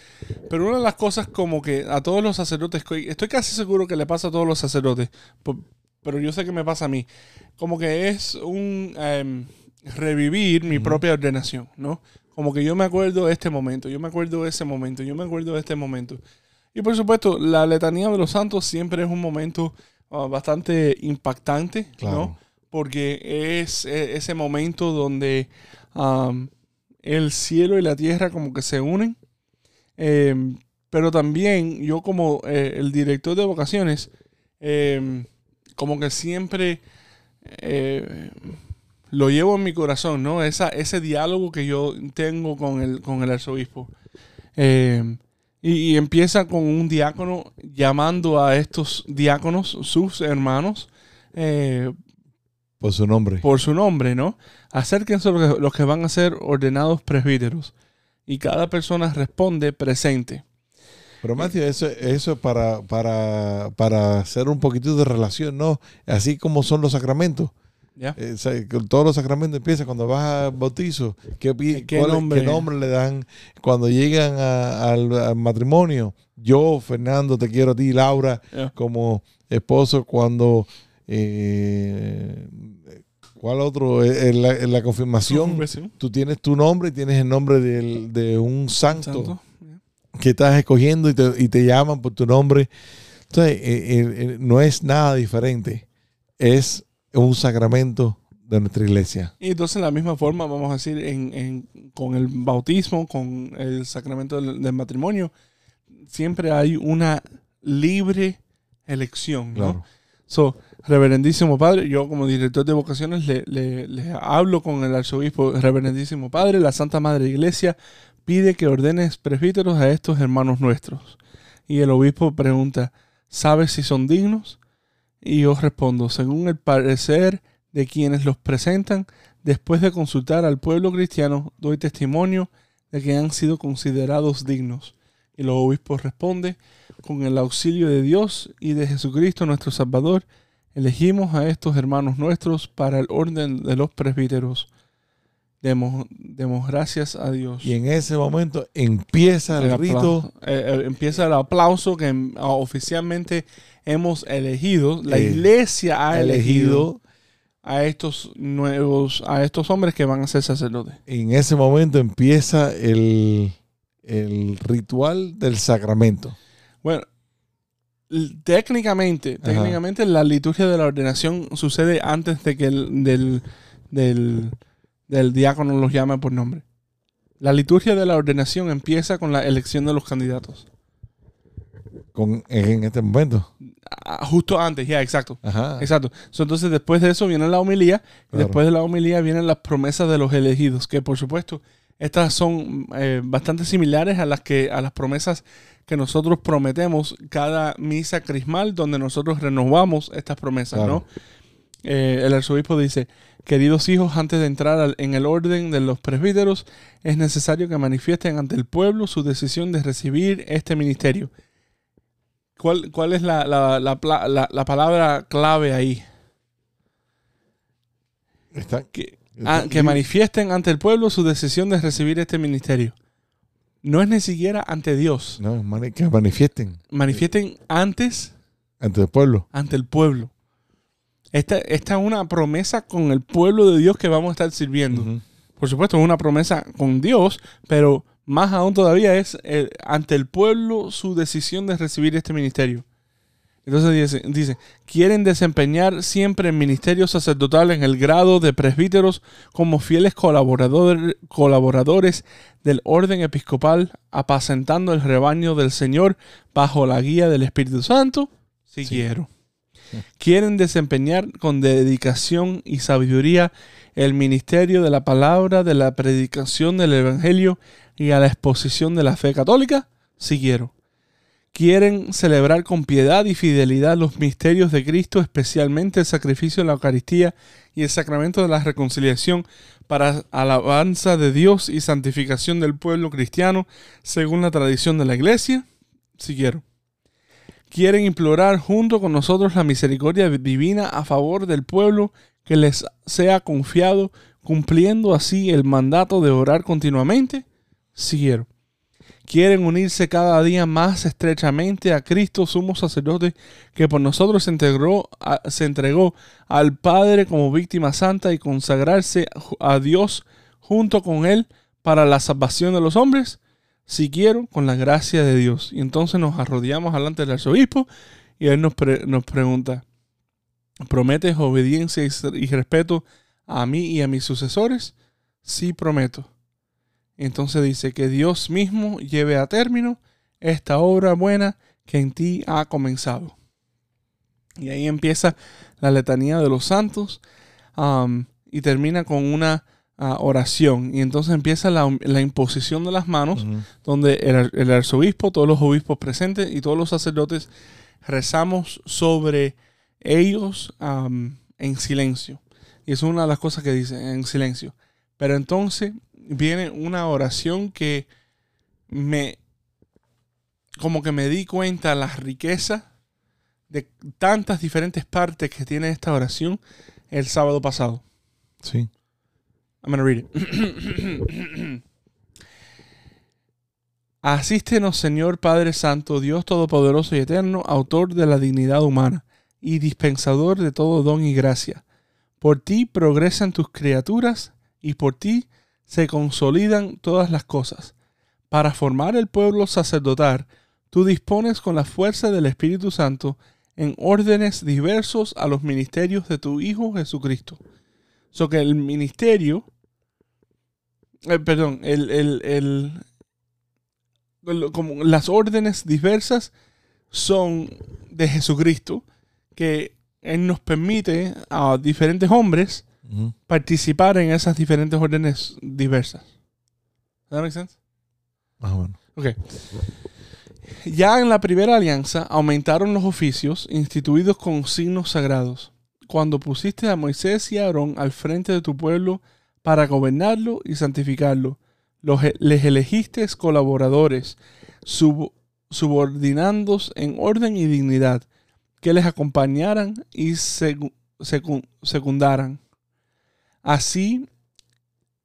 Pero una de las cosas como que a todos los sacerdotes, estoy casi seguro que le pasa a todos los sacerdotes, pero yo sé que me pasa a mí, como que es un em, revivir mi propia ordenación, ¿no? Como que yo me acuerdo de este momento, yo me acuerdo de ese momento, yo me acuerdo de este momento. Y por supuesto, la letanía de los santos siempre es un momento ah, bastante impactante, ¿no? Porque es eh, ese momento donde el cielo y la tierra como que se unen. Em, pero también yo como eh, el director de vocaciones, em, como que siempre eh, lo llevo en mi corazón, ¿no? Esa, ese diálogo que yo tengo con el, con el arzobispo. Em, y, y empieza con un diácono llamando a estos diáconos, sus hermanos, eh, Por su nombre. por su nombre, ¿no? Acérquense los que, los que van a ser ordenados presbíteros. Y cada persona responde presente. Pero Matthew, eso, eso es para, para, para hacer un poquito de relación, ¿no? Así como son los sacramentos. Eh, o sea, que todos los sacramentos empiezan cuando vas al bautizo. ¿Qué, pi- ¿Qué cuál nombre? qué nombre le dan? Cuando llegan a- al, al matrimonio, yo, Fernando, te quiero a ti, Laura, como esposo. Cuando, eh, ¿cuál otro? Eh, En la, en la confirmación, tú tienes tu nombre y tienes el nombre del- de un santo, que estás escogiendo y te, y te llaman por tu nombre. Entonces, eh, eh, eh, no es nada diferente. Es un sacramento de nuestra iglesia. Y entonces, de la misma forma, vamos a decir, en, en- con el bautismo, con el sacramento del, del matrimonio, siempre hay una libre elección, ¿no? Claro. So, reverendísimo padre, yo como director de vocaciones le, le- le hablo con el arzobispo, reverendísimo padre, la Santa Madre Iglesia pide que ordenes presbíteros a estos hermanos nuestros. Y el obispo pregunta, ¿sabes si son dignos? Y yo respondo, según el parecer de quienes los presentan, después de consultar al pueblo cristiano, doy testimonio de que han sido considerados dignos. Y los obispos responden, con el auxilio de Dios y de Jesucristo nuestro Salvador, elegimos a estos hermanos nuestros para el orden de los presbíteros. Demos, demos gracias a Dios. Y en ese momento empieza el, El rito. aplauso. Eh, eh, empieza el aplauso que ah, oficialmente hemos elegido. La Eh, iglesia ha elegido elegido. a estos nuevos, a estos hombres que van a ser sacerdotes. En ese momento empieza el, el ritual del sacramento. Bueno, técnicamente, Ajá. técnicamente la liturgia de la ordenación sucede antes de que el del, del, del diácono los llame por nombre. La liturgia de la ordenación empieza con la elección de los candidatos. Con, en este momento. Justo antes, ya, exacto. Ajá. Exacto. So, entonces, después de eso viene la homilía. Y después de la homilía vienen las promesas de los elegidos. Que por supuesto, estas son eh, bastante similares a las que, a las promesas que nosotros prometemos cada misa crismal, donde nosotros renovamos estas promesas, Claro. ¿no? Eh, el arzobispo dice, queridos hijos, antes de entrar al- en el orden de los presbíteros, es necesario que manifiesten ante el pueblo su decisión de recibir este ministerio. ¿Cuál, cuál es la, la- la la- la palabra clave ahí? Está, Que, está- ah, que manifiesten ante el pueblo su decisión de recibir este ministerio. no es ni siquiera ante Dios. No, que manifiesten Manifiesten antes ante el pueblo. ante el pueblo. Esta, esta es una promesa con el pueblo de Dios que vamos a estar sirviendo. Por supuesto, es una promesa con Dios, pero más aún todavía es eh, ante el pueblo su decisión de recibir este ministerio. Entonces dice, dice, quieren desempeñar siempre el ministerio sacerdotal en el grado de presbíteros como fieles colaborador- colaboradores del orden episcopal, apacentando el rebaño del Señor bajo la guía del Espíritu Santo. Sí. quiero. Quieren desempeñar con dedicación y sabiduría el ministerio de la palabra, de la predicación del Evangelio y a la exposición de la fe católica. Sí quiero quieren celebrar con piedad y fidelidad los misterios de Cristo, especialmente el sacrificio de la Eucaristía y el sacramento de la reconciliación para alabanza de Dios y santificación del pueblo cristiano, según la tradición de la Iglesia. Si quiero. Quieren implorar junto con nosotros la misericordia divina a favor del pueblo que les sea confiado, cumpliendo así el mandato de orar continuamente. Si quiero quieren unirse cada día más estrechamente a Cristo, sumo sacerdote, que por nosotros se, se entregó al Padre como víctima santa y consagrarse a Dios junto con Él para la salvación de los hombres, si quiero, con la gracia de Dios. Y entonces nos arrodillamos delante del arzobispo y Él nos, pre- nos pregunta, ¿prometes obediencia y respeto a mí y a mis sucesores? Sí, prometo. Entonces dice que Dios mismo lleve a término esta obra buena que en ti ha comenzado. Y ahí empieza la letanía de los santos y termina con una ah, oración. Y entonces empieza la, la imposición de las manos, donde el, ar- el arzobispo, todos los obispos presentes y todos los sacerdotes rezamos sobre ellos en silencio. Y es una de las cosas que dice, en silencio. Pero entonces viene una oración que me como que me di cuenta la riqueza de tantas diferentes partes que tiene esta oración el sábado pasado. Sí. I'm gonna read it. (clears throat) Asístenos, Señor Padre Santo, Dios Todopoderoso y Eterno, autor de la dignidad humana y dispensador de todo don y gracia. Por ti progresan tus criaturas y por ti se consolidan todas las cosas. Para formar el pueblo sacerdotal, tú dispones con la fuerza del Espíritu Santo en órdenes diversos a los ministerios de tu Hijo Jesucristo. So que el ministerio, eh, perdón, el, el- el- el- como las órdenes diversas son de Jesucristo, que Él nos permite a diferentes hombres Participar en esas diferentes órdenes diversas. ¿Does that make sense? Más o menos. Ok. Ya en la primera alianza aumentaron los oficios instituidos con signos sagrados. Cuando pusiste a Moisés y a Aarón al frente de tu pueblo para gobernarlo y santificarlo, los, e- les elegiste colaboradores, sub- subordinandos en orden y dignidad, que les acompañaran y secu- secundaran. Así,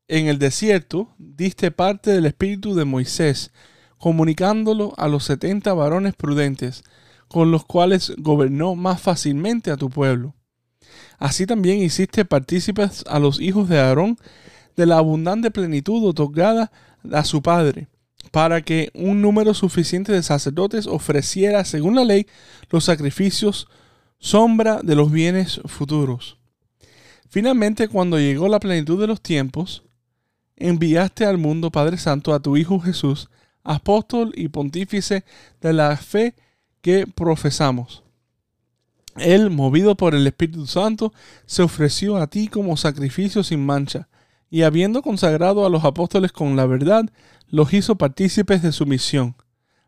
en el desierto, diste parte del espíritu de Moisés, comunicándolo a los setenta varones prudentes, con los cuales gobernó más fácilmente a tu pueblo. Así también hiciste partícipes a los hijos de Aarón de la abundante plenitud otorgada a su padre, para que un número suficiente de sacerdotes ofreciera, según la ley, los sacrificios sombra de los bienes futuros. Finalmente, cuando llegó la plenitud de los tiempos, enviaste al mundo, Padre Santo, a tu Hijo Jesús, apóstol y pontífice de la fe que profesamos. Él, movido por el Espíritu Santo, se ofreció a ti como sacrificio sin mancha, y habiendo consagrado a los apóstoles con la verdad, los hizo partícipes de su misión.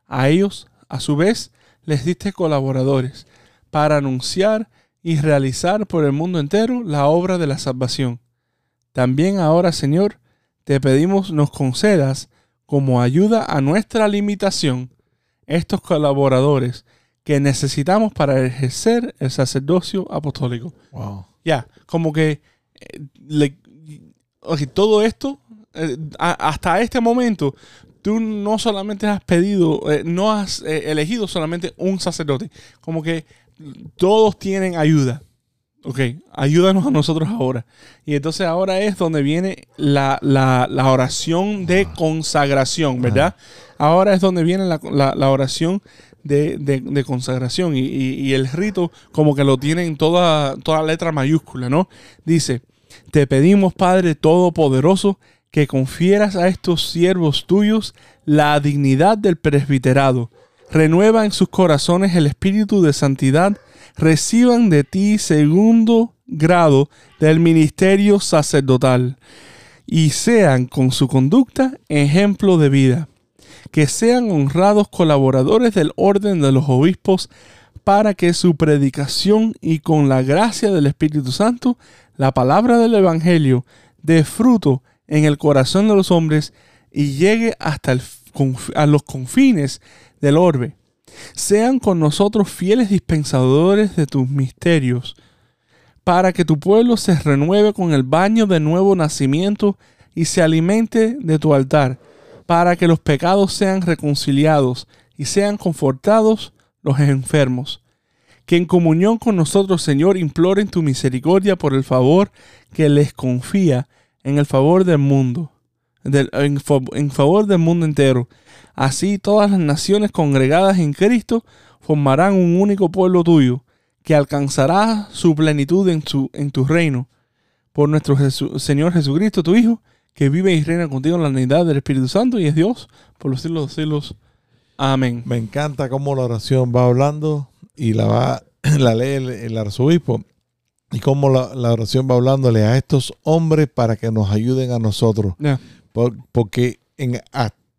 A ellos, a su vez, les diste colaboradores, para anunciar y realizar por el mundo entero la obra de la salvación. También ahora, Señor, te pedimos nos concedas como ayuda a nuestra limitación estos colaboradores que necesitamos para ejercer el sacerdocio apostólico. Wow. Ya, como que eh, le- todo esto, eh, a- hasta este momento, tú no solamente has pedido, eh, no has elegido solamente un sacerdote, como que todos tienen ayuda. Ok, ayúdanos a nosotros ahora. Y entonces ahora es donde viene la, la- la oración de consagración, ¿verdad? Ahora es donde viene la, la- oración de, de- de consagración. Y, y- y el rito como que lo tiene en toda, toda letra mayúscula, ¿no? Dice, te pedimos, Padre Todopoderoso, que confieras a estos siervos tuyos la dignidad del presbiterado. Renueva en sus corazones el espíritu de santidad. Reciban de ti segundo grado del ministerio sacerdotal y sean con su conducta ejemplo de vida. Que sean honrados colaboradores del orden de los obispos para que su predicación y con la gracia del Espíritu Santo, la palabra del Evangelio, dé fruto en el corazón de los hombres y llegue hasta el a los confines del orbe. Sean con nosotros fieles dispensadores de tus misterios, para que tu pueblo se renueve con el baño de nuevo nacimiento y se alimente de tu altar, para que los pecados sean reconciliados y sean confortados los enfermos. Que en comunión con nosotros, Señor, imploren tu misericordia por el favor que les confía en el favor del mundo, del- en, fa- en favor del mundo entero. Así todas las naciones congregadas en Cristo formarán un único pueblo tuyo, que alcanzará su plenitud en, su, en tu reino. Por nuestro Jesu- Señor Jesucristo, tu Hijo, que vive y reina contigo en la unidad del Espíritu Santo y es Dios por los siglos de los siglos. Amén. Me encanta cómo la oración va hablando y la va, (clears throat) la lee el, el arzobispo y cómo la, la oración va hablándole a estos hombres para que nos ayuden a nosotros. Por- porque en,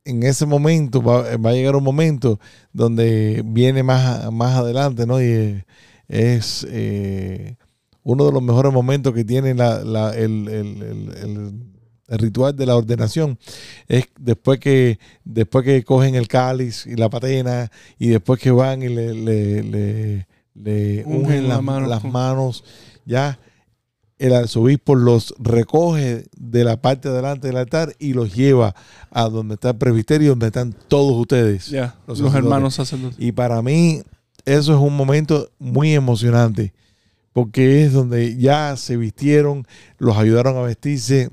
en ese momento va, va a llegar un momento donde viene más, más adelante, ¿no? Y eh, es eh, uno de los mejores momentos que tiene la- la- el, el- el- el- ritual de la ordenación. Es después que, después que cogen el cáliz y la patena y después que van y le, le, le- le Ungen la las, mano las con- manos, ya el arzobispo los recoge de la parte de delante del altar y los lleva a donde está el presbiterio, donde están todos ustedes. Los hermanos sacerdotes. Y para mí eso es un momento muy emocionante, porque es donde ya se vistieron, los ayudaron a vestirse,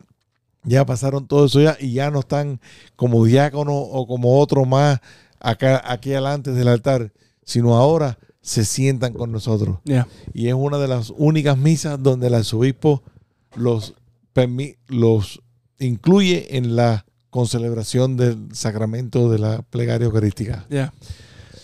ya pasaron todo eso ya y ya no están como diácono o como otro más acá aquí adelante del altar, sino ahora se sientan con nosotros. Y es una de las únicas misas donde el arzobispo los, los incluye en la concelebración del sacramento de la plegaria eucarística.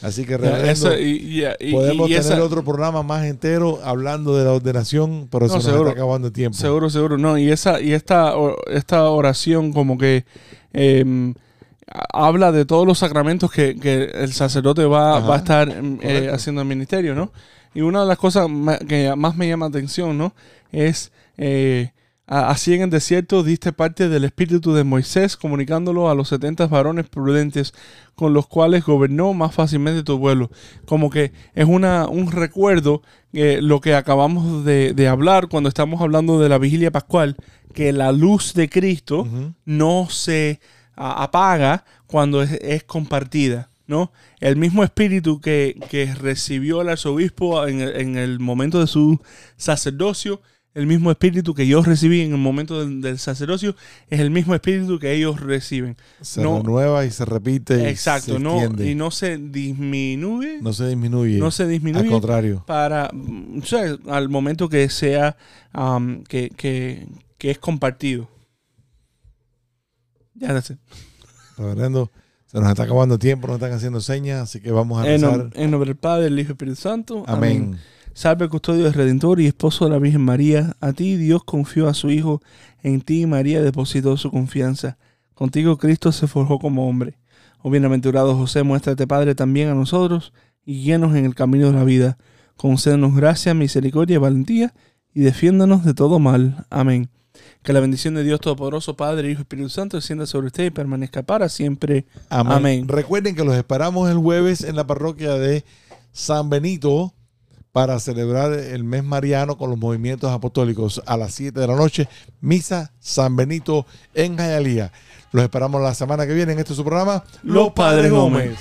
Así que reverendo, y, y- podemos y tener esa- otro programa más entero hablando de la ordenación, pero No, se nos seguro. está acabando el tiempo. Seguro, seguro. No, y esa, y esta, esta oración como que em, habla de todos los sacramentos que, que el sacerdote va, a estar eh, haciendo el ministerio, ¿no? Y una de las cosas que más me llama atención, ¿no? Es eh, así en el desierto diste parte del espíritu de Moisés, comunicándolo a los 70 varones prudentes con los cuales gobernó más fácilmente tu pueblo. Como que es una, un recuerdo eh, lo que acabamos de, de hablar cuando estamos hablando de la vigilia pascual, que la luz de Cristo no se apaga cuando es, es compartida. ¿no? El mismo espíritu que, que recibió el arzobispo en el, en el momento de su sacerdocio, el mismo espíritu que yo recibí en el momento del, del sacerdocio, es el mismo espíritu que ellos reciben. Se No. renueva y se repite. y Exacto, se no, y no se disminuye, no, no se disminuye. se Al disminuye contrario. para, mm, o sea, al momento que sea, que, que, que es compartido. Ya, it. Reverendo, se nos está acabando el tiempo, nos están haciendo señas, así que vamos a En, rezar. nom- en nombre del Padre, del Hijo y del Espíritu Santo. Amén. Salve custodio del Redentor y esposo de la Virgen María. A ti Dios confió a su Hijo, en ti María depositó su confianza. Contigo Cristo se forjó como hombre. Oh bienaventurado José, muéstrate Padre también a nosotros y guíanos en el camino de la vida. Concédenos gracia, misericordia y valentía y defiéndanos de todo mal. Amén. Que la bendición de Dios Todopoderoso, Padre, Hijo y Espíritu Santo descienda sobre usted y permanezca para siempre. Amén. Amén. Recuerden que los esperamos el jueves en la parroquia de San Benito para celebrar el mes mariano con los movimientos apostólicos a las 7 de la noche. Misa San Benito en Jayalía. Los esperamos la semana que viene en este su programa, Los Padres Gómez.